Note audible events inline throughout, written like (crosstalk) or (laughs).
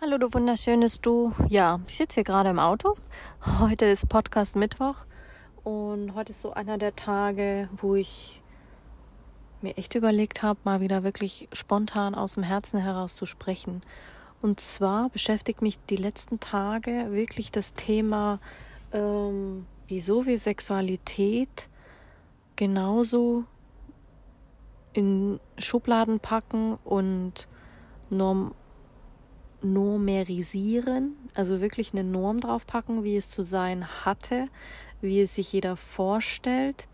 Hallo, du wunderschönes Du. Ja, ich sitze hier gerade im Auto. Heute ist Podcast Mittwoch und heute ist so einer der Tage, wo ich mir echt überlegt habe, mal wieder wirklich spontan aus dem Herzen heraus zu sprechen. Und zwar beschäftigt mich die letzten Tage wirklich das Thema, ähm, wieso wir Sexualität genauso in Schubladen packen und norm normerisieren, also wirklich eine Norm draufpacken, wie es zu sein hatte, wie es sich jeder vorstellt.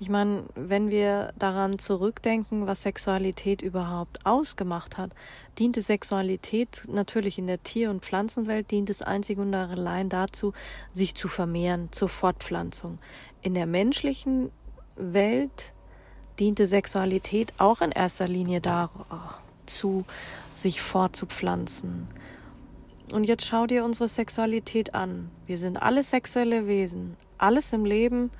Ich meine, wenn wir daran zurückdenken, was Sexualität überhaupt ausgemacht hat, diente Sexualität natürlich in der Tier- und Pflanzenwelt, dient es einzig und allein dazu, sich zu vermehren, zur Fortpflanzung. In der menschlichen Welt diente Sexualität auch in erster Linie dazu, sich fortzupflanzen. Und jetzt schau dir unsere Sexualität an. Wir sind alle sexuelle Wesen. Alles im Leben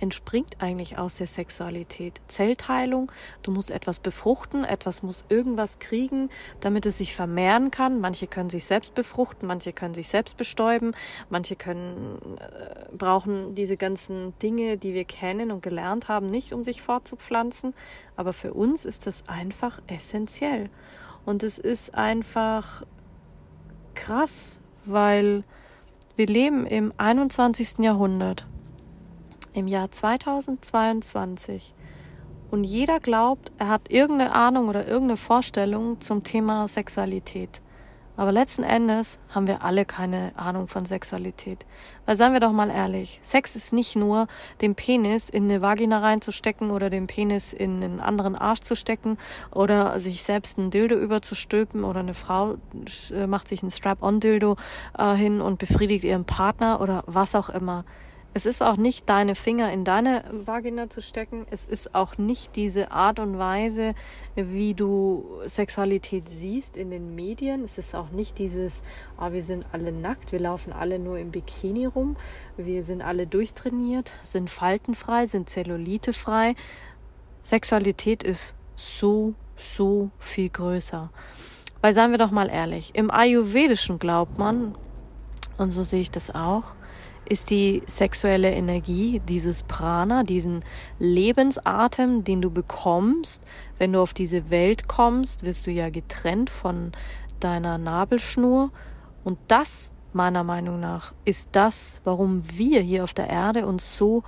entspringt eigentlich aus der Sexualität. Zellteilung, du musst etwas befruchten, etwas muss irgendwas kriegen, damit es sich vermehren kann. Manche können sich selbst befruchten, manche können sich selbst bestäuben, manche können äh, brauchen diese ganzen Dinge, die wir kennen und gelernt haben, nicht um sich fortzupflanzen, aber für uns ist das einfach essentiell. Und es ist einfach krass, weil wir leben im 21. Jahrhundert, im Jahr 2022. Und jeder glaubt, er hat irgendeine Ahnung oder irgendeine Vorstellung zum Thema Sexualität. Aber letzten Endes haben wir alle keine Ahnung von Sexualität. Weil seien wir doch mal ehrlich, Sex ist nicht nur den Penis in eine Vagina reinzustecken oder den Penis in einen anderen Arsch zu stecken oder sich selbst ein Dildo überzustülpen oder eine Frau äh, macht sich ein Strap-on-Dildo äh, hin und befriedigt ihren Partner oder was auch immer. Es ist auch nicht deine Finger in deine Vagina zu stecken. Es ist auch nicht diese Art und Weise, wie du Sexualität siehst in den Medien. Es ist auch nicht dieses, oh, wir sind alle nackt, wir laufen alle nur im Bikini rum, wir sind alle durchtrainiert, sind faltenfrei, sind zellulitefrei. Sexualität ist so, so viel größer. Weil seien wir doch mal ehrlich, im Ayurvedischen glaubt man, und so sehe ich das auch, ist die sexuelle Energie, dieses Prana, diesen Lebensatem, den du bekommst. Wenn du auf diese Welt kommst, wirst du ja getrennt von deiner Nabelschnur. Und das, meiner Meinung nach, ist das, warum wir hier auf der Erde uns so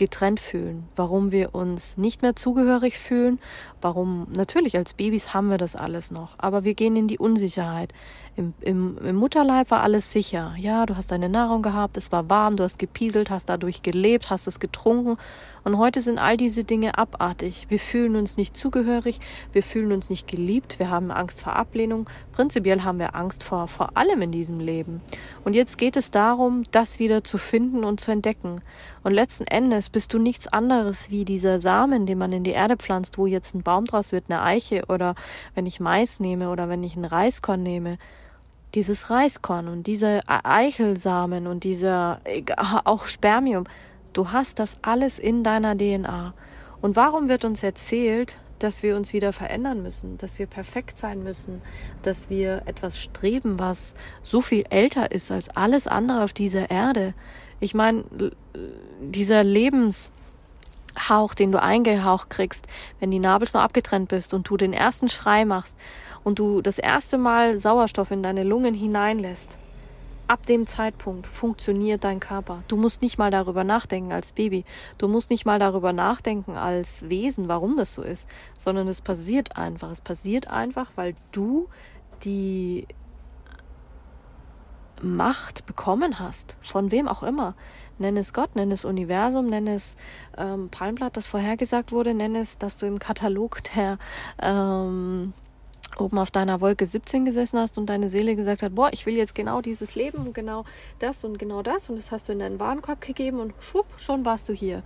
getrennt fühlen, warum wir uns nicht mehr zugehörig fühlen, warum natürlich als Babys haben wir das alles noch, aber wir gehen in die Unsicherheit. Im, im, Im Mutterleib war alles sicher. Ja, du hast deine Nahrung gehabt, es war warm, du hast gepieselt, hast dadurch gelebt, hast es getrunken und heute sind all diese Dinge abartig. Wir fühlen uns nicht zugehörig, wir fühlen uns nicht geliebt, wir haben Angst vor Ablehnung. Prinzipiell haben wir Angst vor, vor allem in diesem Leben. Und jetzt geht es darum, das wieder zu finden und zu entdecken. Und letzten Endes bist du nichts anderes wie dieser Samen, den man in die Erde pflanzt, wo jetzt ein Baum draus wird, eine Eiche oder wenn ich Mais nehme oder wenn ich ein Reiskorn nehme dieses Reiskorn und diese Eichelsamen und dieser (laughs) auch Spermium, Du hast das alles in deiner DNA. Und warum wird uns erzählt, dass wir uns wieder verändern müssen, dass wir perfekt sein müssen, dass wir etwas streben, was so viel älter ist als alles andere auf dieser Erde? Ich meine, dieser Lebenshauch, den du eingehaucht kriegst, wenn die Nabelschnur abgetrennt bist und du den ersten Schrei machst und du das erste Mal Sauerstoff in deine Lungen hineinlässt, ab dem Zeitpunkt funktioniert dein Körper. Du musst nicht mal darüber nachdenken als Baby. Du musst nicht mal darüber nachdenken als Wesen, warum das so ist, sondern es passiert einfach. Es passiert einfach, weil du die Macht bekommen hast, von wem auch immer. Nenn es Gott, nenn es Universum, nenn es ähm, Palmblatt, das vorhergesagt wurde, nenn es, dass du im Katalog der ähm, oben auf deiner Wolke 17 gesessen hast und deine Seele gesagt hat, boah, ich will jetzt genau dieses Leben und genau das und genau das und das hast du in deinen Warenkorb gegeben und schwupp, schon warst du hier.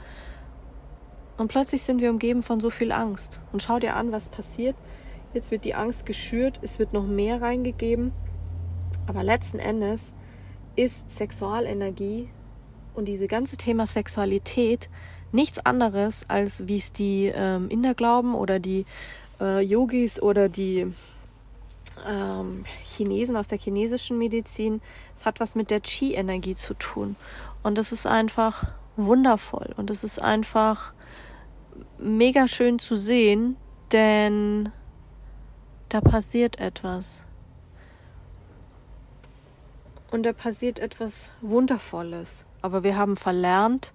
Und plötzlich sind wir umgeben von so viel Angst. Und schau dir an, was passiert. Jetzt wird die Angst geschürt, es wird noch mehr reingegeben. Aber letzten Endes ist Sexualenergie und diese ganze Thema Sexualität nichts anderes, als wie es die ähm, Inder glauben oder die äh, Yogis oder die ähm, Chinesen aus der chinesischen Medizin. Es hat was mit der Qi-Energie zu tun. Und das ist einfach wundervoll. Und es ist einfach mega schön zu sehen, denn da passiert etwas. Und da passiert etwas Wundervolles. Aber wir haben verlernt,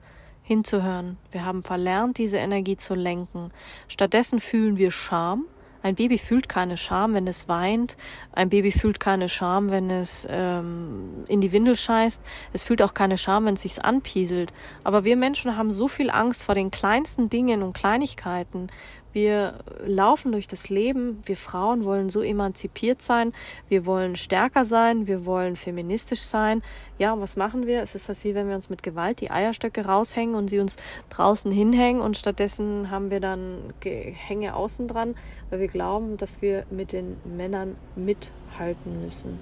hinzuhören. Wir haben verlernt, diese Energie zu lenken. Stattdessen fühlen wir Scham. Ein Baby fühlt keine Scham, wenn es weint. Ein Baby fühlt keine Scham, wenn es ähm, in die Windel scheißt. Es fühlt auch keine Scham, wenn es sich anpieselt. Aber wir Menschen haben so viel Angst vor den kleinsten Dingen und Kleinigkeiten. Wir laufen durch das Leben. Wir Frauen wollen so emanzipiert sein. Wir wollen stärker sein. Wir wollen feministisch sein. Ja, und was machen wir? Es ist das wie wenn wir uns mit Gewalt die Eierstöcke raushängen und sie uns draußen hinhängen und stattdessen haben wir dann Gehänge außen dran, weil wir glauben, dass wir mit den Männern mithalten müssen.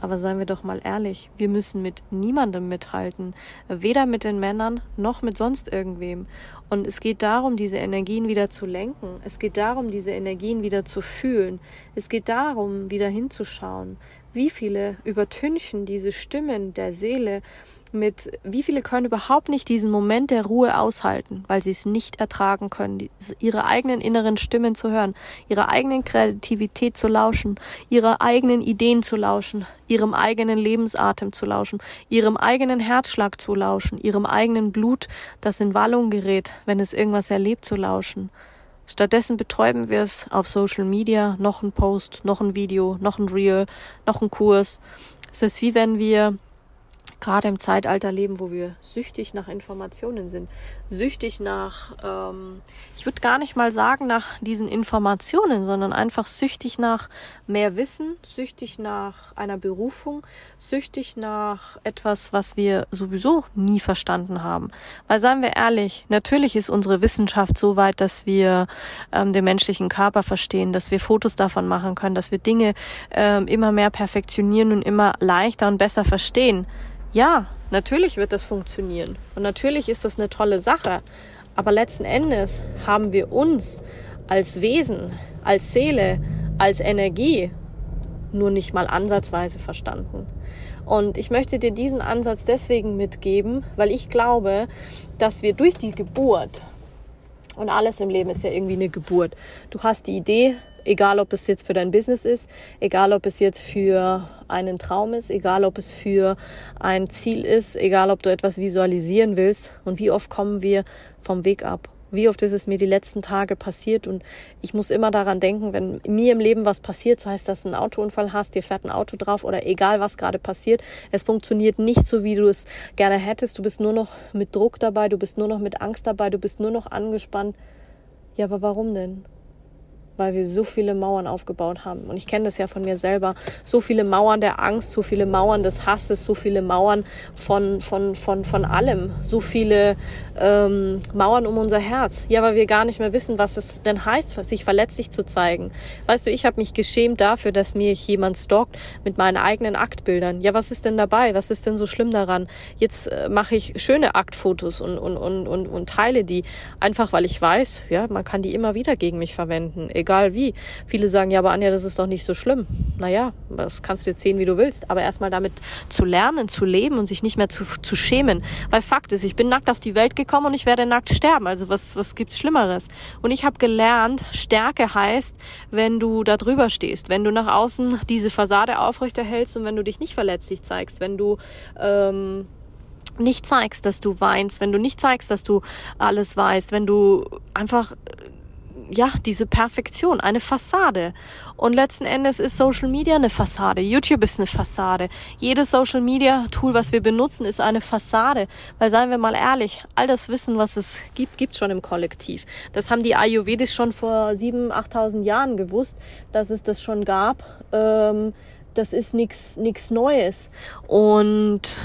Aber seien wir doch mal ehrlich, wir müssen mit niemandem mithalten, weder mit den Männern noch mit sonst irgendwem. Und es geht darum, diese Energien wieder zu lenken. Es geht darum, diese Energien wieder zu fühlen. Es geht darum, wieder hinzuschauen. Wie viele übertünchen diese Stimmen der Seele mit, wie viele können überhaupt nicht diesen Moment der Ruhe aushalten, weil sie es nicht ertragen können, die, ihre eigenen inneren Stimmen zu hören, ihrer eigenen Kreativität zu lauschen, ihre eigenen Ideen zu lauschen, ihrem eigenen Lebensatem zu lauschen, ihrem eigenen Herzschlag zu lauschen, ihrem eigenen Blut, das in Wallung gerät, wenn es irgendwas erlebt, zu lauschen. Stattdessen betäuben wir es auf Social Media, noch ein Post, noch ein Video, noch ein Reel, noch ein Kurs. Es ist wie wenn wir gerade im Zeitalter leben, wo wir süchtig nach Informationen sind, süchtig nach, ähm, ich würde gar nicht mal sagen nach diesen Informationen, sondern einfach süchtig nach mehr Wissen, süchtig nach einer Berufung, süchtig nach etwas, was wir sowieso nie verstanden haben. Weil seien wir ehrlich, natürlich ist unsere Wissenschaft so weit, dass wir ähm, den menschlichen Körper verstehen, dass wir Fotos davon machen können, dass wir Dinge ähm, immer mehr perfektionieren und immer leichter und besser verstehen. Ja, natürlich wird das funktionieren und natürlich ist das eine tolle Sache. Aber letzten Endes haben wir uns als Wesen, als Seele, als Energie nur nicht mal ansatzweise verstanden. Und ich möchte dir diesen Ansatz deswegen mitgeben, weil ich glaube, dass wir durch die Geburt, und alles im Leben ist ja irgendwie eine Geburt, du hast die Idee, egal ob es jetzt für dein Business ist, egal ob es jetzt für einen Traum ist, egal ob es für ein Ziel ist, egal ob du etwas visualisieren willst und wie oft kommen wir vom Weg ab. Wie oft ist es mir die letzten Tage passiert und ich muss immer daran denken, wenn mir im Leben was passiert, sei es, dass du einen Autounfall hast, dir fährt ein Auto drauf oder egal was gerade passiert, es funktioniert nicht so, wie du es gerne hättest. Du bist nur noch mit Druck dabei, du bist nur noch mit Angst dabei, du bist nur noch angespannt. Ja, aber warum denn? Weil wir so viele Mauern aufgebaut haben. Und ich kenne das ja von mir selber. So viele Mauern der Angst, so viele Mauern des Hasses, so viele Mauern von, von, von, von allem. So viele ähm, Mauern um unser Herz. Ja, weil wir gar nicht mehr wissen, was es denn heißt, sich verletzlich zu zeigen. Weißt du, ich habe mich geschämt dafür, dass mir jemand stalkt mit meinen eigenen Aktbildern. Ja, was ist denn dabei? Was ist denn so schlimm daran? Jetzt äh, mache ich schöne Aktfotos und, und, und, und, und teile die. Einfach weil ich weiß, ja, man kann die immer wieder gegen mich verwenden. Egal wie. Viele sagen, ja, aber Anja, das ist doch nicht so schlimm. Naja, das kannst du jetzt sehen, wie du willst. Aber erstmal damit zu lernen, zu leben und sich nicht mehr zu, zu schämen. Weil Fakt ist, ich bin nackt auf die Welt gekommen und ich werde nackt sterben. Also was, was gibt's Schlimmeres? Und ich habe gelernt, Stärke heißt, wenn du da drüber stehst, wenn du nach außen diese Fassade aufrechterhältst und wenn du dich nicht verletzlich zeigst, wenn du ähm, nicht zeigst, dass du weinst, wenn du nicht zeigst, dass du alles weißt, wenn du einfach ja, diese Perfektion, eine Fassade. Und letzten Endes ist Social Media eine Fassade. YouTube ist eine Fassade. Jedes Social Media Tool, was wir benutzen, ist eine Fassade. Weil seien wir mal ehrlich, all das Wissen, was es gibt, gibt schon im Kollektiv. Das haben die Ayurvedis schon vor 7.000, 8.000 Jahren gewusst, dass es das schon gab. Ähm, das ist nichts Neues. Und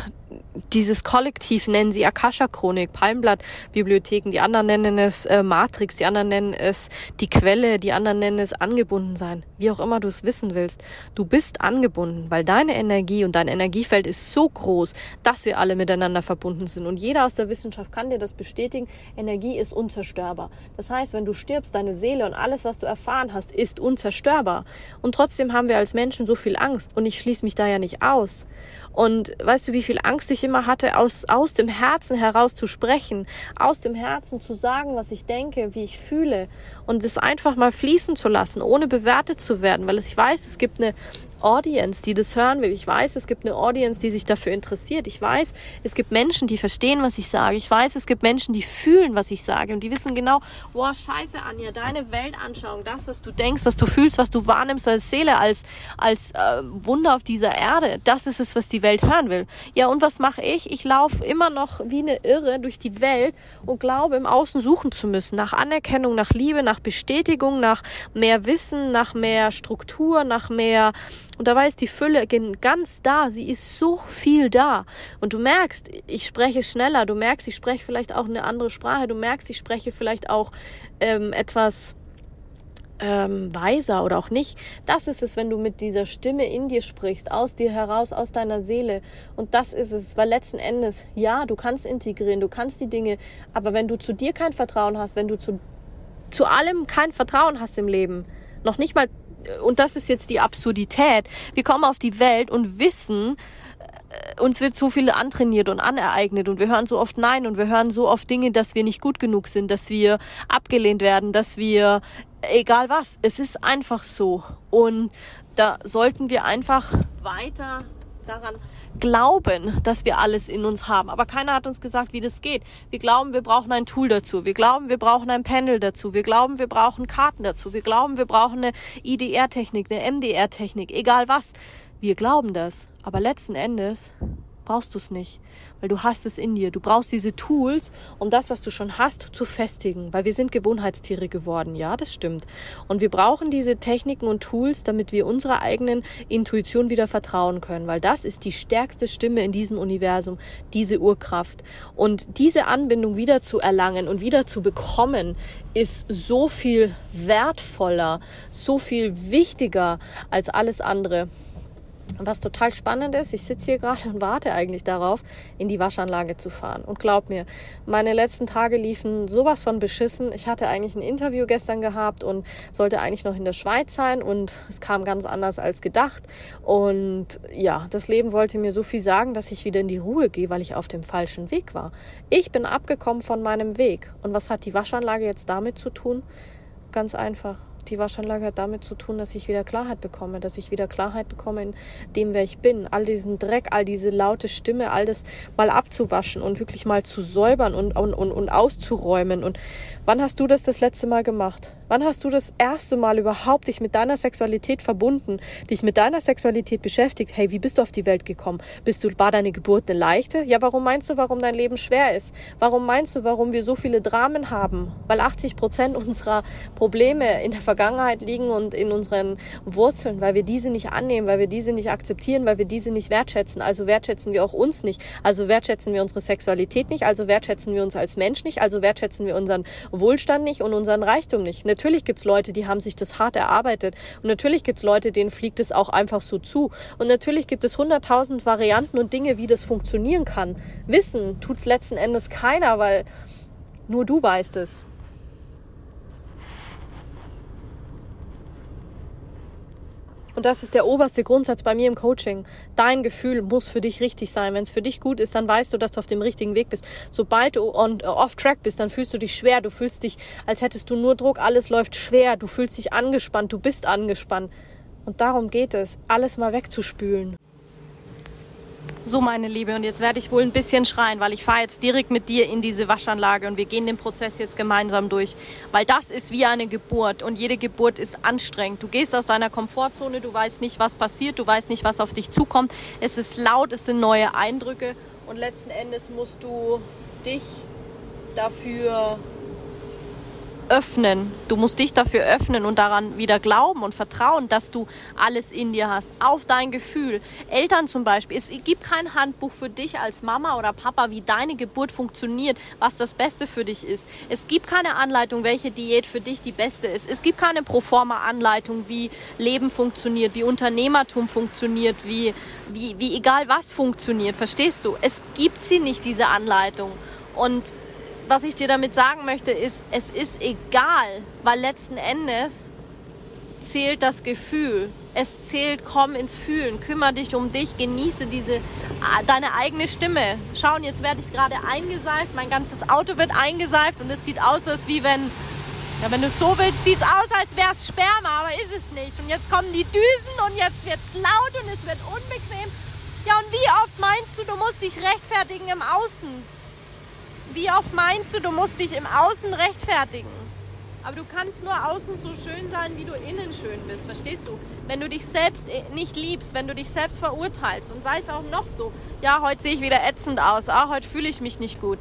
dieses Kollektiv nennen sie Akasha-Chronik, Palmblatt-Bibliotheken, die anderen nennen es äh, Matrix, die anderen nennen es die Quelle, die anderen nennen es angebunden sein. Wie auch immer du es wissen willst. Du bist angebunden, weil deine Energie und dein Energiefeld ist so groß, dass wir alle miteinander verbunden sind. Und jeder aus der Wissenschaft kann dir das bestätigen. Energie ist unzerstörbar. Das heißt, wenn du stirbst, deine Seele und alles, was du erfahren hast, ist unzerstörbar. Und trotzdem haben wir als Menschen so viel Angst. Und ich schließe mich da ja nicht aus. Und weißt du, wie viel Angst ich immer hatte, aus, aus dem Herzen heraus zu sprechen, aus dem Herzen zu sagen, was ich denke, wie ich fühle und es einfach mal fließen zu lassen, ohne bewertet zu werden, weil ich weiß, es gibt eine Audience, die das hören will. Ich weiß, es gibt eine Audience, die sich dafür interessiert. Ich weiß, es gibt Menschen, die verstehen, was ich sage. Ich weiß, es gibt Menschen, die fühlen, was ich sage und die wissen genau, boah, scheiße, Anja, deine Weltanschauung, das, was du denkst, was du fühlst, was du wahrnimmst als Seele, als, als äh, Wunder auf dieser Erde, das ist es, was die Welt hören will. Ja, und was mache ich? Ich laufe immer noch wie eine Irre durch die Welt und glaube, im Außen suchen zu müssen, nach Anerkennung, nach Liebe, nach Bestätigung, nach mehr Wissen, nach mehr Struktur, nach mehr und dabei ist die Fülle ganz da. Sie ist so viel da. Und du merkst, ich spreche schneller. Du merkst, ich spreche vielleicht auch eine andere Sprache. Du merkst, ich spreche vielleicht auch ähm, etwas ähm, weiser oder auch nicht. Das ist es, wenn du mit dieser Stimme in dir sprichst, aus dir heraus, aus deiner Seele. Und das ist es, weil letzten Endes, ja, du kannst integrieren, du kannst die Dinge, aber wenn du zu dir kein Vertrauen hast, wenn du zu, zu allem kein Vertrauen hast im Leben, noch nicht mal und das ist jetzt die Absurdität. Wir kommen auf die Welt und wissen, äh, uns wird so viel antrainiert und anereignet und wir hören so oft Nein und wir hören so oft Dinge, dass wir nicht gut genug sind, dass wir abgelehnt werden, dass wir, egal was, es ist einfach so. Und da sollten wir einfach weiter daran glauben, dass wir alles in uns haben. Aber keiner hat uns gesagt, wie das geht. Wir glauben, wir brauchen ein Tool dazu. Wir glauben, wir brauchen ein Pendel dazu. Wir glauben, wir brauchen Karten dazu. Wir glauben, wir brauchen eine IDR-Technik, eine MDR-Technik, egal was. Wir glauben das. Aber letzten Endes brauchst du es nicht, weil du hast es in dir. Du brauchst diese Tools, um das, was du schon hast, zu festigen, weil wir sind Gewohnheitstiere geworden. Ja, das stimmt. Und wir brauchen diese Techniken und Tools, damit wir unserer eigenen Intuition wieder vertrauen können, weil das ist die stärkste Stimme in diesem Universum, diese Urkraft. Und diese Anbindung wieder zu erlangen und wieder zu bekommen, ist so viel wertvoller, so viel wichtiger als alles andere. Was total spannend ist, ich sitze hier gerade und warte eigentlich darauf, in die Waschanlage zu fahren. Und glaub mir, meine letzten Tage liefen sowas von beschissen. Ich hatte eigentlich ein Interview gestern gehabt und sollte eigentlich noch in der Schweiz sein und es kam ganz anders als gedacht. Und ja, das Leben wollte mir so viel sagen, dass ich wieder in die Ruhe gehe, weil ich auf dem falschen Weg war. Ich bin abgekommen von meinem Weg. Und was hat die Waschanlage jetzt damit zu tun? Ganz einfach die Waschanlage hat damit zu tun, dass ich wieder Klarheit bekomme, dass ich wieder Klarheit bekomme in dem, wer ich bin. All diesen Dreck, all diese laute Stimme, all das mal abzuwaschen und wirklich mal zu säubern und, und, und, und auszuräumen. Und wann hast du das das letzte Mal gemacht? Wann hast du das erste Mal überhaupt dich mit deiner Sexualität verbunden, dich mit deiner Sexualität beschäftigt? Hey, wie bist du auf die Welt gekommen? Bist du, war deine Geburt eine leichte? Ja, warum meinst du, warum dein Leben schwer ist? Warum meinst du, warum wir so viele Dramen haben? Weil 80 Prozent unserer Probleme in der Vergangenheit liegen und in unseren Wurzeln, weil wir diese nicht annehmen, weil wir diese nicht akzeptieren, weil wir diese nicht wertschätzen. Also wertschätzen wir auch uns nicht. Also wertschätzen wir unsere Sexualität nicht. Also wertschätzen wir uns als Mensch nicht. Also wertschätzen wir unseren Wohlstand nicht und unseren Reichtum nicht natürlich gibt es Leute, die haben sich das hart erarbeitet. Und natürlich gibt es Leute, denen fliegt es auch einfach so zu. Und natürlich gibt es hunderttausend Varianten und Dinge, wie das funktionieren kann. Wissen tut es letzten Endes keiner, weil nur du weißt es. Und das ist der oberste Grundsatz bei mir im Coaching. Dein Gefühl muss für dich richtig sein. Wenn es für dich gut ist, dann weißt du, dass du auf dem richtigen Weg bist. Sobald du on, off track bist, dann fühlst du dich schwer. Du fühlst dich, als hättest du nur Druck. Alles läuft schwer. Du fühlst dich angespannt. Du bist angespannt. Und darum geht es, alles mal wegzuspülen. So, meine Liebe, und jetzt werde ich wohl ein bisschen schreien, weil ich fahre jetzt direkt mit dir in diese Waschanlage und wir gehen den Prozess jetzt gemeinsam durch. Weil das ist wie eine Geburt und jede Geburt ist anstrengend. Du gehst aus deiner Komfortzone, du weißt nicht, was passiert, du weißt nicht, was auf dich zukommt. Es ist laut, es sind neue Eindrücke und letzten Endes musst du dich dafür öffnen. Du musst dich dafür öffnen und daran wieder glauben und vertrauen, dass du alles in dir hast. Auf dein Gefühl. Eltern zum Beispiel. Es gibt kein Handbuch für dich als Mama oder Papa, wie deine Geburt funktioniert, was das Beste für dich ist. Es gibt keine Anleitung, welche Diät für dich die beste ist. Es gibt keine Proforma-Anleitung, wie Leben funktioniert, wie Unternehmertum funktioniert, wie, wie, wie egal was funktioniert. Verstehst du? Es gibt sie nicht, diese Anleitung. Und was ich dir damit sagen möchte, ist, es ist egal, weil letzten Endes zählt das Gefühl. Es zählt, komm ins Fühlen, kümmere dich um dich, genieße diese, deine eigene Stimme. Schauen, jetzt werde ich gerade eingeseift, mein ganzes Auto wird eingeseift und es sieht aus, als wie wenn, ja, wenn du es so willst, sieht es aus, als wäre es Sperma, aber ist es nicht. Und jetzt kommen die Düsen und jetzt wird es laut und es wird unbequem. Ja, und wie oft meinst du, du musst dich rechtfertigen im Außen? Wie oft meinst du, du musst dich im Außen rechtfertigen? Aber du kannst nur außen so schön sein, wie du innen schön bist. Verstehst du? Wenn du dich selbst äh, nicht liebst, wenn du dich selbst verurteilst und sei es auch noch so, ja, heute sehe ich wieder ätzend aus, ah, heute fühle ich mich nicht gut.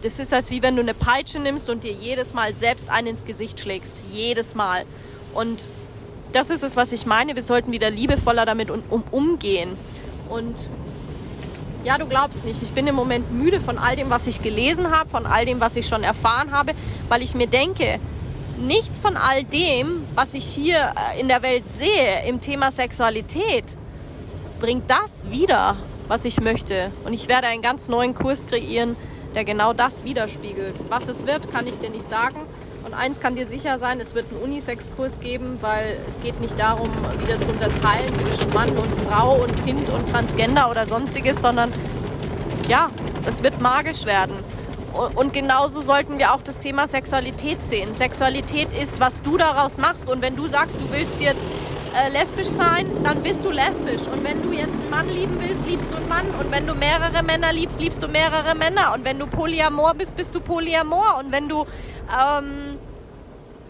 Das ist als wie wenn du eine Peitsche nimmst und dir jedes Mal selbst einen ins Gesicht schlägst. Jedes Mal. Und das ist es, was ich meine. Wir sollten wieder liebevoller damit um, umgehen. Und ja, du glaubst nicht. Ich bin im Moment müde von all dem, was ich gelesen habe, von all dem, was ich schon erfahren habe, weil ich mir denke, nichts von all dem, was ich hier äh, in der Welt sehe im Thema Sexualität, bringt das wieder, was ich möchte. Und ich werde einen ganz neuen Kurs kreieren, der genau das widerspiegelt. Was es wird, kann ich dir nicht sagen. Eins kann dir sicher sein, es wird einen Unisex-Kurs geben, weil es geht nicht darum, wieder zu unterteilen zwischen Mann und Frau und Kind und Transgender oder sonstiges, sondern ja, es wird magisch werden. Und genauso sollten wir auch das Thema Sexualität sehen. Sexualität ist, was du daraus machst. Und wenn du sagst, du willst jetzt äh, lesbisch sein, dann bist du lesbisch. Und wenn du jetzt einen Mann lieben willst, liebst du einen Mann. Und wenn du mehrere Männer liebst, liebst du mehrere Männer. Und wenn du Polyamor bist, bist du Polyamor. Und wenn du ähm,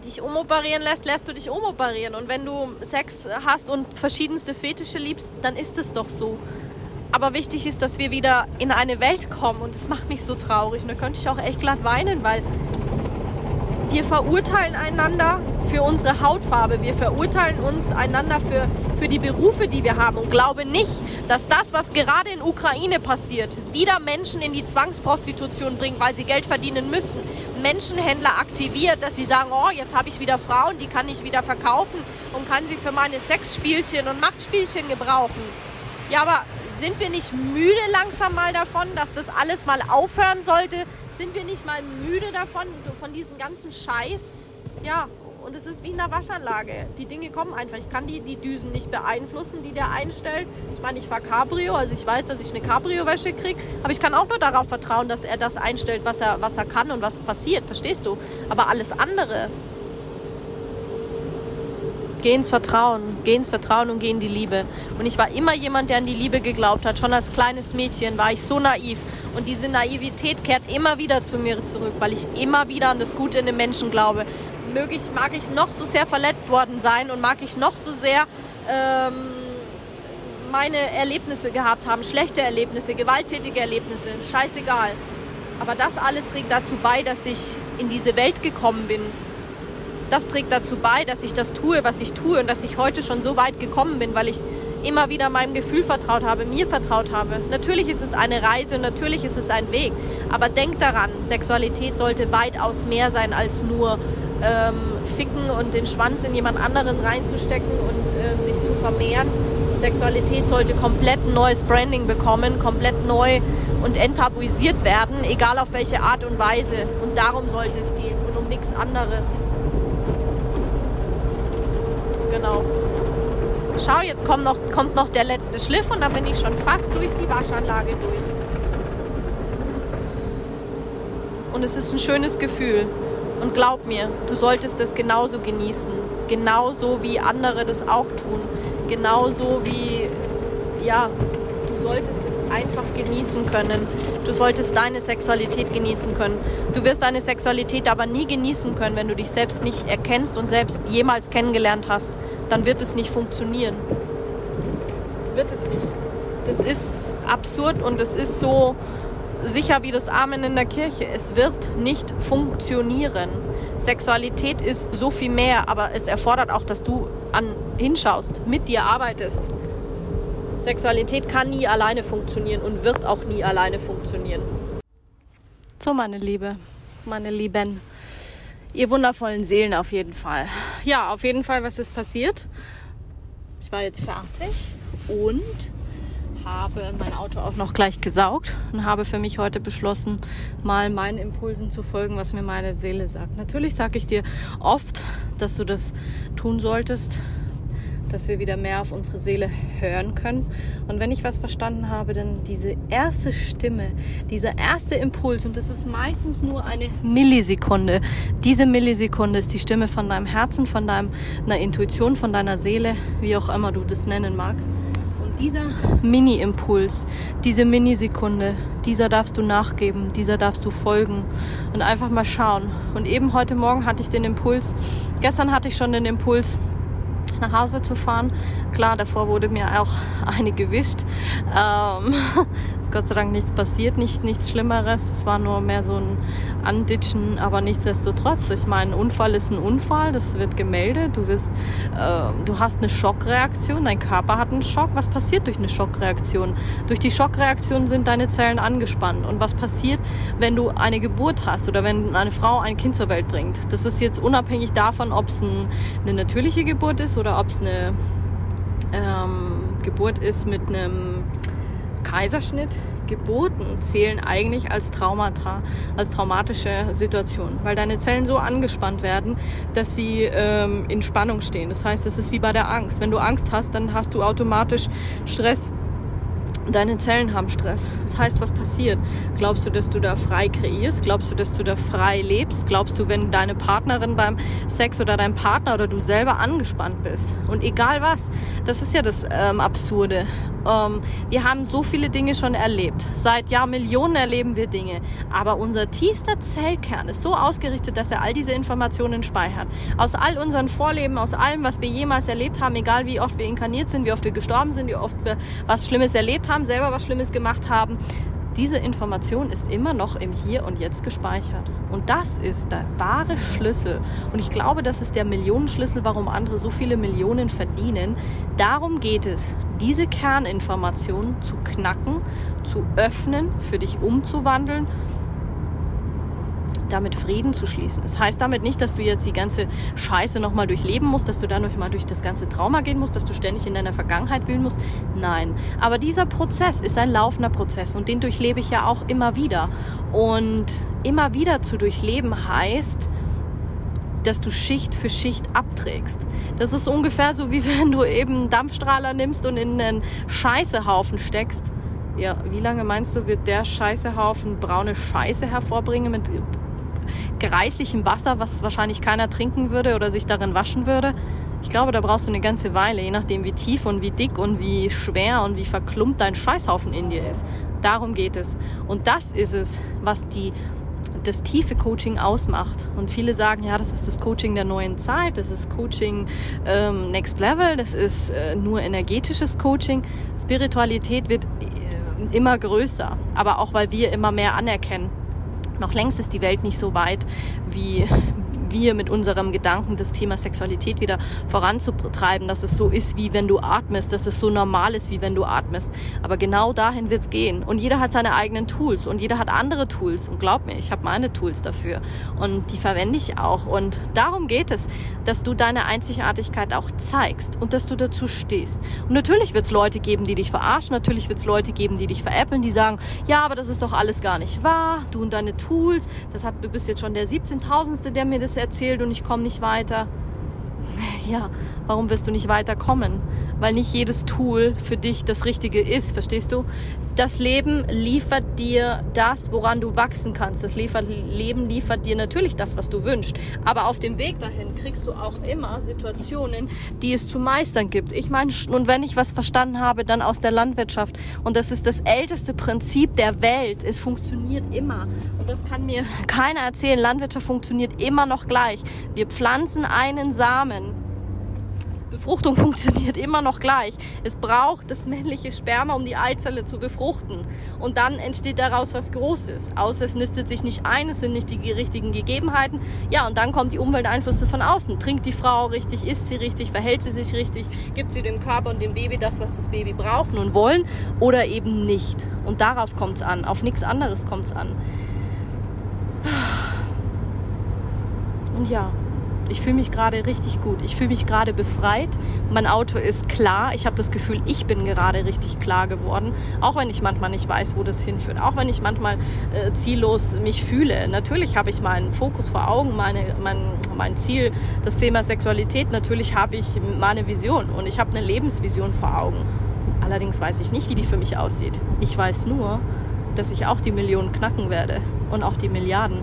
dich umoperieren lässt, lässt du dich umoperieren. Und wenn du Sex hast und verschiedenste Fetische liebst, dann ist es doch so. Aber wichtig ist, dass wir wieder in eine Welt kommen. Und das macht mich so traurig. Und da könnte ich auch echt glatt weinen, weil wir verurteilen einander für unsere Hautfarbe. Wir verurteilen uns einander für, für die Berufe, die wir haben. Und glaube nicht, dass das, was gerade in Ukraine passiert, wieder Menschen in die Zwangsprostitution bringt, weil sie Geld verdienen müssen. Menschenhändler aktiviert, dass sie sagen, oh, jetzt habe ich wieder Frauen, die kann ich wieder verkaufen und kann sie für meine Sexspielchen und Machtspielchen gebrauchen. Ja, aber sind wir nicht müde langsam mal davon, dass das alles mal aufhören sollte? Sind wir nicht mal müde davon, von diesem ganzen Scheiß? Ja, und es ist wie in einer Waschanlage. Die Dinge kommen einfach. Ich kann die, die Düsen nicht beeinflussen, die der einstellt. Ich meine, ich fahre Cabrio, also ich weiß, dass ich eine Cabrio-Wäsche kriege, aber ich kann auch nur darauf vertrauen, dass er das einstellt, was er, was er kann und was passiert. Verstehst du? Aber alles andere. Geh ins Vertrauen, geh ins Vertrauen und geh in die Liebe. Und ich war immer jemand, der an die Liebe geglaubt hat. Schon als kleines Mädchen war ich so naiv. Und diese Naivität kehrt immer wieder zu mir zurück, weil ich immer wieder an das Gute in den Menschen glaube. Möge ich, mag ich noch so sehr verletzt worden sein und mag ich noch so sehr ähm, meine Erlebnisse gehabt haben, schlechte Erlebnisse, gewalttätige Erlebnisse, scheißegal. Aber das alles trägt dazu bei, dass ich in diese Welt gekommen bin. Das trägt dazu bei, dass ich das tue, was ich tue und dass ich heute schon so weit gekommen bin, weil ich immer wieder meinem Gefühl vertraut habe, mir vertraut habe. Natürlich ist es eine Reise und natürlich ist es ein Weg. Aber denk daran, Sexualität sollte weitaus mehr sein als nur ähm, ficken und den Schwanz in jemand anderen reinzustecken und äh, sich zu vermehren. Sexualität sollte komplett neues Branding bekommen, komplett neu und enttabuisiert werden, egal auf welche Art und Weise. Und darum sollte es gehen und um nichts anderes. Genau. Schau, jetzt kommt noch, kommt noch der letzte Schliff und dann bin ich schon fast durch die Waschanlage durch. Und es ist ein schönes Gefühl. Und glaub mir, du solltest es genauso genießen. Genauso wie andere das auch tun. Genauso wie, ja, du solltest es einfach genießen können. Du solltest deine Sexualität genießen können. Du wirst deine Sexualität aber nie genießen können, wenn du dich selbst nicht erkennst und selbst jemals kennengelernt hast. Dann wird es nicht funktionieren. Wird es nicht. Das ist absurd und es ist so sicher wie das Amen in der Kirche. Es wird nicht funktionieren. Sexualität ist so viel mehr, aber es erfordert auch, dass du an, hinschaust, mit dir arbeitest. Sexualität kann nie alleine funktionieren und wird auch nie alleine funktionieren. So, meine Liebe, meine Lieben, ihr wundervollen Seelen auf jeden Fall. Ja, auf jeden Fall, was ist passiert? Ich war jetzt fertig und habe mein Auto auch noch gleich gesaugt und habe für mich heute beschlossen, mal meinen Impulsen zu folgen, was mir meine Seele sagt. Natürlich sage ich dir oft, dass du das tun solltest, dass wir wieder mehr auf unsere Seele hören können. Und wenn ich was verstanden habe, dann diese erste Stimme, dieser erste Impuls, und das ist meistens nur eine Millisekunde. Diese Millisekunde ist die Stimme von deinem Herzen, von deiner Intuition, von deiner Seele, wie auch immer du das nennen magst dieser Mini-Impuls, diese Minisekunde, dieser darfst du nachgeben, dieser darfst du folgen und einfach mal schauen. Und eben heute Morgen hatte ich den Impuls, gestern hatte ich schon den Impuls, nach Hause zu fahren. Klar, davor wurde mir auch (laughs) eine gewischt. Ähm, (laughs) ist Gott sei Dank nichts passiert, nicht, nichts Schlimmeres. Es war nur mehr so ein Anditschen, aber nichtsdestotrotz. Ich meine, ein Unfall ist ein Unfall, das wird gemeldet. Du, wirst, äh, du hast eine Schockreaktion, dein Körper hat einen Schock. Was passiert durch eine Schockreaktion? Durch die Schockreaktion sind deine Zellen angespannt. Und was passiert, wenn du eine Geburt hast oder wenn eine Frau ein Kind zur Welt bringt? Das ist jetzt unabhängig davon, ob es ein, eine natürliche Geburt ist oder ob es eine ähm, Geburt ist mit einem Kaiserschnitt. Geburten zählen eigentlich als Traumata, als traumatische Situation, weil deine Zellen so angespannt werden, dass sie ähm, in Spannung stehen. Das heißt, es ist wie bei der Angst. Wenn du Angst hast, dann hast du automatisch Stress Deine Zellen haben Stress. Das heißt, was passiert? Glaubst du, dass du da frei kreierst? Glaubst du, dass du da frei lebst? Glaubst du, wenn deine Partnerin beim Sex oder dein Partner oder du selber angespannt bist? Und egal was, das ist ja das ähm, Absurde. Ähm, wir haben so viele Dinge schon erlebt. Seit Jahrmillionen erleben wir Dinge. Aber unser tiefster Zellkern ist so ausgerichtet, dass er all diese Informationen speichert. Aus all unseren Vorleben, aus allem, was wir jemals erlebt haben, egal wie oft wir inkarniert sind, wie oft wir gestorben sind, wie oft wir was Schlimmes erlebt haben, selber was Schlimmes gemacht haben, diese Information ist immer noch im Hier und Jetzt gespeichert. Und das ist der wahre Schlüssel. Und ich glaube, das ist der Millionenschlüssel, warum andere so viele Millionen verdienen. Darum geht es, diese Kerninformation zu knacken, zu öffnen, für dich umzuwandeln damit Frieden zu schließen. Das heißt damit nicht, dass du jetzt die ganze Scheiße nochmal durchleben musst, dass du dann nochmal durch das ganze Trauma gehen musst, dass du ständig in deiner Vergangenheit wühlen musst. Nein. Aber dieser Prozess ist ein laufender Prozess und den durchlebe ich ja auch immer wieder. Und immer wieder zu durchleben heißt, dass du Schicht für Schicht abträgst. Das ist ungefähr so, wie (laughs) wenn du eben einen Dampfstrahler nimmst und in einen Scheißehaufen steckst. Ja, wie lange meinst du, wird der Scheißehaufen braune Scheiße hervorbringen mit greislichem Wasser, was wahrscheinlich keiner trinken würde oder sich darin waschen würde. Ich glaube, da brauchst du eine ganze Weile, je nachdem wie tief und wie dick und wie schwer und wie verklumpt dein Scheißhaufen in dir ist. Darum geht es. Und das ist es, was die, das tiefe Coaching ausmacht. Und viele sagen, ja, das ist das Coaching der neuen Zeit, das ist Coaching ähm, Next Level, das ist äh, nur energetisches Coaching. Spiritualität wird äh, immer größer, aber auch weil wir immer mehr anerkennen noch längst ist die Welt nicht so weit, wie wir mit unserem Gedanken das Thema Sexualität wieder voranzutreiben, dass es so ist, wie wenn du atmest, dass es so normal ist, wie wenn du atmest. Aber genau dahin wird es gehen. Und jeder hat seine eigenen Tools und jeder hat andere Tools. Und glaub mir, ich habe meine Tools dafür und die verwende ich auch. Und darum geht es, dass du deine Einzigartigkeit auch zeigst und dass du dazu stehst. Und natürlich wird es Leute geben, die dich verarschen. Natürlich wird es Leute geben, die dich veräppeln, die sagen, ja, aber das ist doch alles gar nicht wahr. Du und deine Tools, das hat, du bist jetzt schon der 17.000. der mir das erzählt und ich komme nicht weiter. (laughs) Ja, warum wirst du nicht weiterkommen? Weil nicht jedes Tool für dich das Richtige ist, verstehst du? Das Leben liefert dir das, woran du wachsen kannst. Das liefert, Leben liefert dir natürlich das, was du wünschst. Aber auf dem Weg dahin kriegst du auch immer Situationen, die es zu meistern gibt. Ich meine, nun wenn ich was verstanden habe, dann aus der Landwirtschaft. Und das ist das älteste Prinzip der Welt. Es funktioniert immer. Und das kann mir (laughs) keiner erzählen. Landwirtschaft funktioniert immer noch gleich. Wir pflanzen einen Samen Befruchtung (laughs) funktioniert immer noch gleich. Es braucht das männliche Sperma, um die Eizelle zu befruchten. Und dann entsteht daraus was Großes. Außer es nistet sich nicht ein, es sind nicht die richtigen Gegebenheiten. Ja, und dann kommen die Umwelteinflüsse von außen. Trinkt die Frau richtig, isst sie richtig, verhält sie sich richtig, gibt sie dem Körper und dem Baby das, was das Baby braucht und wollen oder eben nicht. Und darauf kommt es an. Auf nichts anderes kommt es an. (sighs) Und ja, ich fühle mich gerade richtig gut. Ich fühle mich gerade befreit. Mein Auto ist klar. Ich habe das Gefühl, ich bin gerade richtig klar geworden. Auch wenn ich manchmal nicht weiß, wo das hinführt. Auch wenn ich manchmal äh, ziellos mich fühle. Natürlich habe ich meinen Fokus vor Augen, meine, mein, mein Ziel, das Thema Sexualität. Natürlich habe ich meine Vision und ich habe eine Lebensvision vor Augen. Allerdings weiß ich nicht, wie die für mich aussieht. Ich weiß nur, dass ich auch die Millionen knacken werde und auch die Milliarden.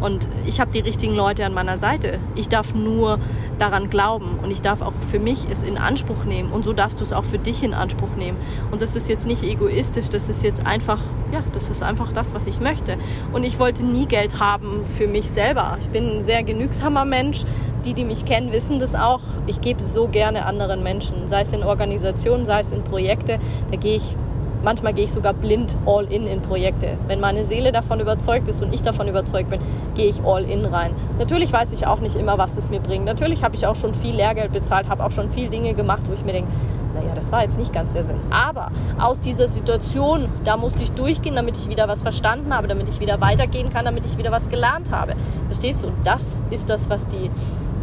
Und ich habe die richtigen Leute an meiner Seite. Ich darf nur daran glauben und ich darf auch für mich es in Anspruch nehmen. Und so darfst du es auch für dich in Anspruch nehmen. Und das ist jetzt nicht egoistisch, das ist jetzt einfach, ja, das ist einfach das, was ich möchte. Und ich wollte nie Geld haben für mich selber. Ich bin ein sehr genügsamer Mensch. Die, die mich kennen, wissen das auch. Ich gebe so gerne anderen Menschen, sei es in Organisationen, sei es in Projekte. Da gehe ich manchmal gehe ich sogar blind all in in Projekte. Wenn meine Seele davon überzeugt ist und ich davon überzeugt bin, gehe ich all in rein. Natürlich weiß ich auch nicht immer, was es mir bringt. Natürlich habe ich auch schon viel Lehrgeld bezahlt, habe auch schon viel Dinge gemacht, wo ich mir denke, naja, das war jetzt nicht ganz der Sinn. Aber aus dieser Situation, da musste ich durchgehen, damit ich wieder was verstanden habe, damit ich wieder weitergehen kann, damit ich wieder was gelernt habe. Verstehst du? Und das ist das, was die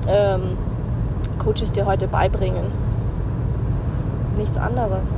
ähm, Coaches dir heute beibringen. Nichts anderes.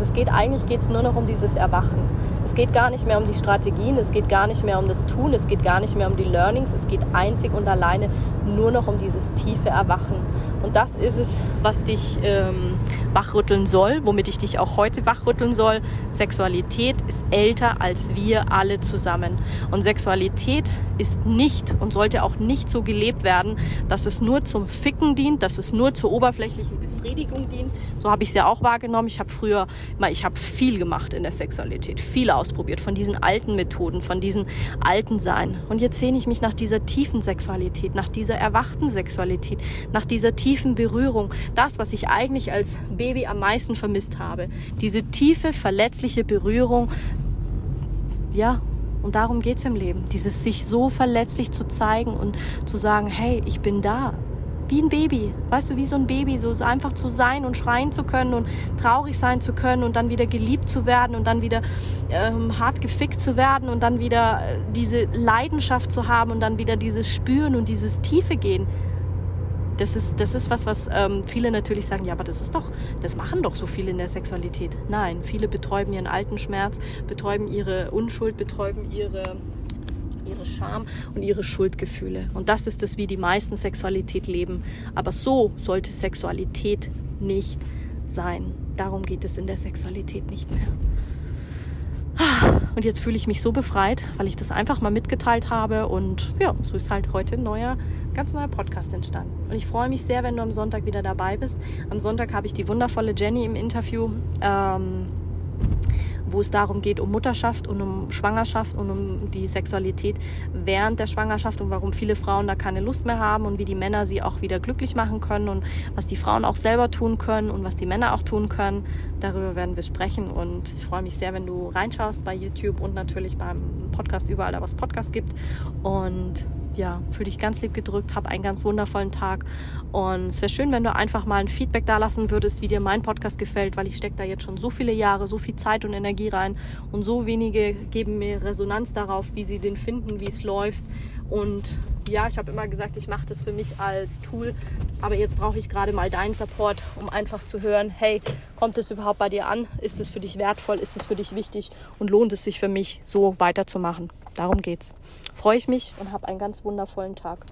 Es geht eigentlich geht's nur noch um dieses Erwachen. Es geht gar nicht mehr um die Strategien, es geht gar nicht mehr um das Tun, es geht gar nicht mehr um die Learnings, es geht einzig und alleine nur noch um dieses tiefe Erwachen. Und das ist es, was dich ähm, wachrütteln soll, womit ich dich auch heute wachrütteln soll. Sexualität ist älter als wir alle zusammen. Und Sexualität ist nicht und sollte auch nicht so gelebt werden, dass es nur zum Ficken dient, dass es nur zur oberflächlichen Befriedigung dient. So habe ich es ja auch wahrgenommen. Ich habe früher, ich habe viel gemacht in der Sexualität, viel ausprobiert von diesen alten Methoden, von diesen alten Sein. Und jetzt sehne ich mich nach dieser tiefen Sexualität, nach dieser erwachten Sexualität, nach dieser tiefen Berührung. Das, was ich eigentlich als Baby am meisten vermisst habe. Diese tiefe, verletzliche Berührung. Ja, und darum geht es im Leben. Dieses sich so verletzlich zu zeigen und zu sagen, hey, ich bin da wie ein Baby, weißt du, wie so ein Baby, so einfach zu sein und schreien zu können und traurig sein zu können und dann wieder geliebt zu werden und dann wieder ähm, hart gefickt zu werden und dann wieder äh, diese Leidenschaft zu haben und dann wieder dieses Spüren und dieses Tiefe gehen. Das ist, das ist was, was ähm, viele natürlich sagen, ja, aber das ist doch, das machen doch so viele in der Sexualität. Nein, viele betäuben ihren alten Schmerz, betäuben ihre Unschuld, betäuben ihre ihre Scham und ihre Schuldgefühle. Und das ist es, wie die meisten Sexualität leben. Aber so sollte Sexualität nicht sein. Darum geht es in der Sexualität nicht mehr. Und jetzt fühle ich mich so befreit, weil ich das einfach mal mitgeteilt habe. Und ja, so ist halt heute ein neuer, ganz neuer Podcast entstanden. Und ich freue mich sehr, wenn du am Sonntag wieder dabei bist. Am Sonntag habe ich die wundervolle Jenny im Interview. Ähm, wo es darum geht, um Mutterschaft und um Schwangerschaft und um die Sexualität während der Schwangerschaft und warum viele Frauen da keine Lust mehr haben und wie die Männer sie auch wieder glücklich machen können und was die Frauen auch selber tun können und was die Männer auch tun können. Darüber werden wir sprechen und ich freue mich sehr, wenn du reinschaust bei YouTube und natürlich beim Podcast überall, da was Podcast gibt. Und ja, fühle dich ganz lieb gedrückt, hab einen ganz wundervollen Tag. Und es wäre schön, wenn du einfach mal ein Feedback da lassen würdest, wie dir mein Podcast gefällt, weil ich stecke da jetzt schon so viele Jahre, so viel Zeit und Energie rein und so wenige geben mir Resonanz darauf, wie sie den finden, wie es läuft. Und ja, ich habe immer gesagt, ich mache das für mich als Tool, aber jetzt brauche ich gerade mal deinen Support, um einfach zu hören, hey, kommt es überhaupt bei dir an? Ist es für dich wertvoll? Ist es für dich wichtig? Und lohnt es sich für mich, so weiterzumachen? Darum geht's. Freue ich mich und habe einen ganz wundervollen Tag.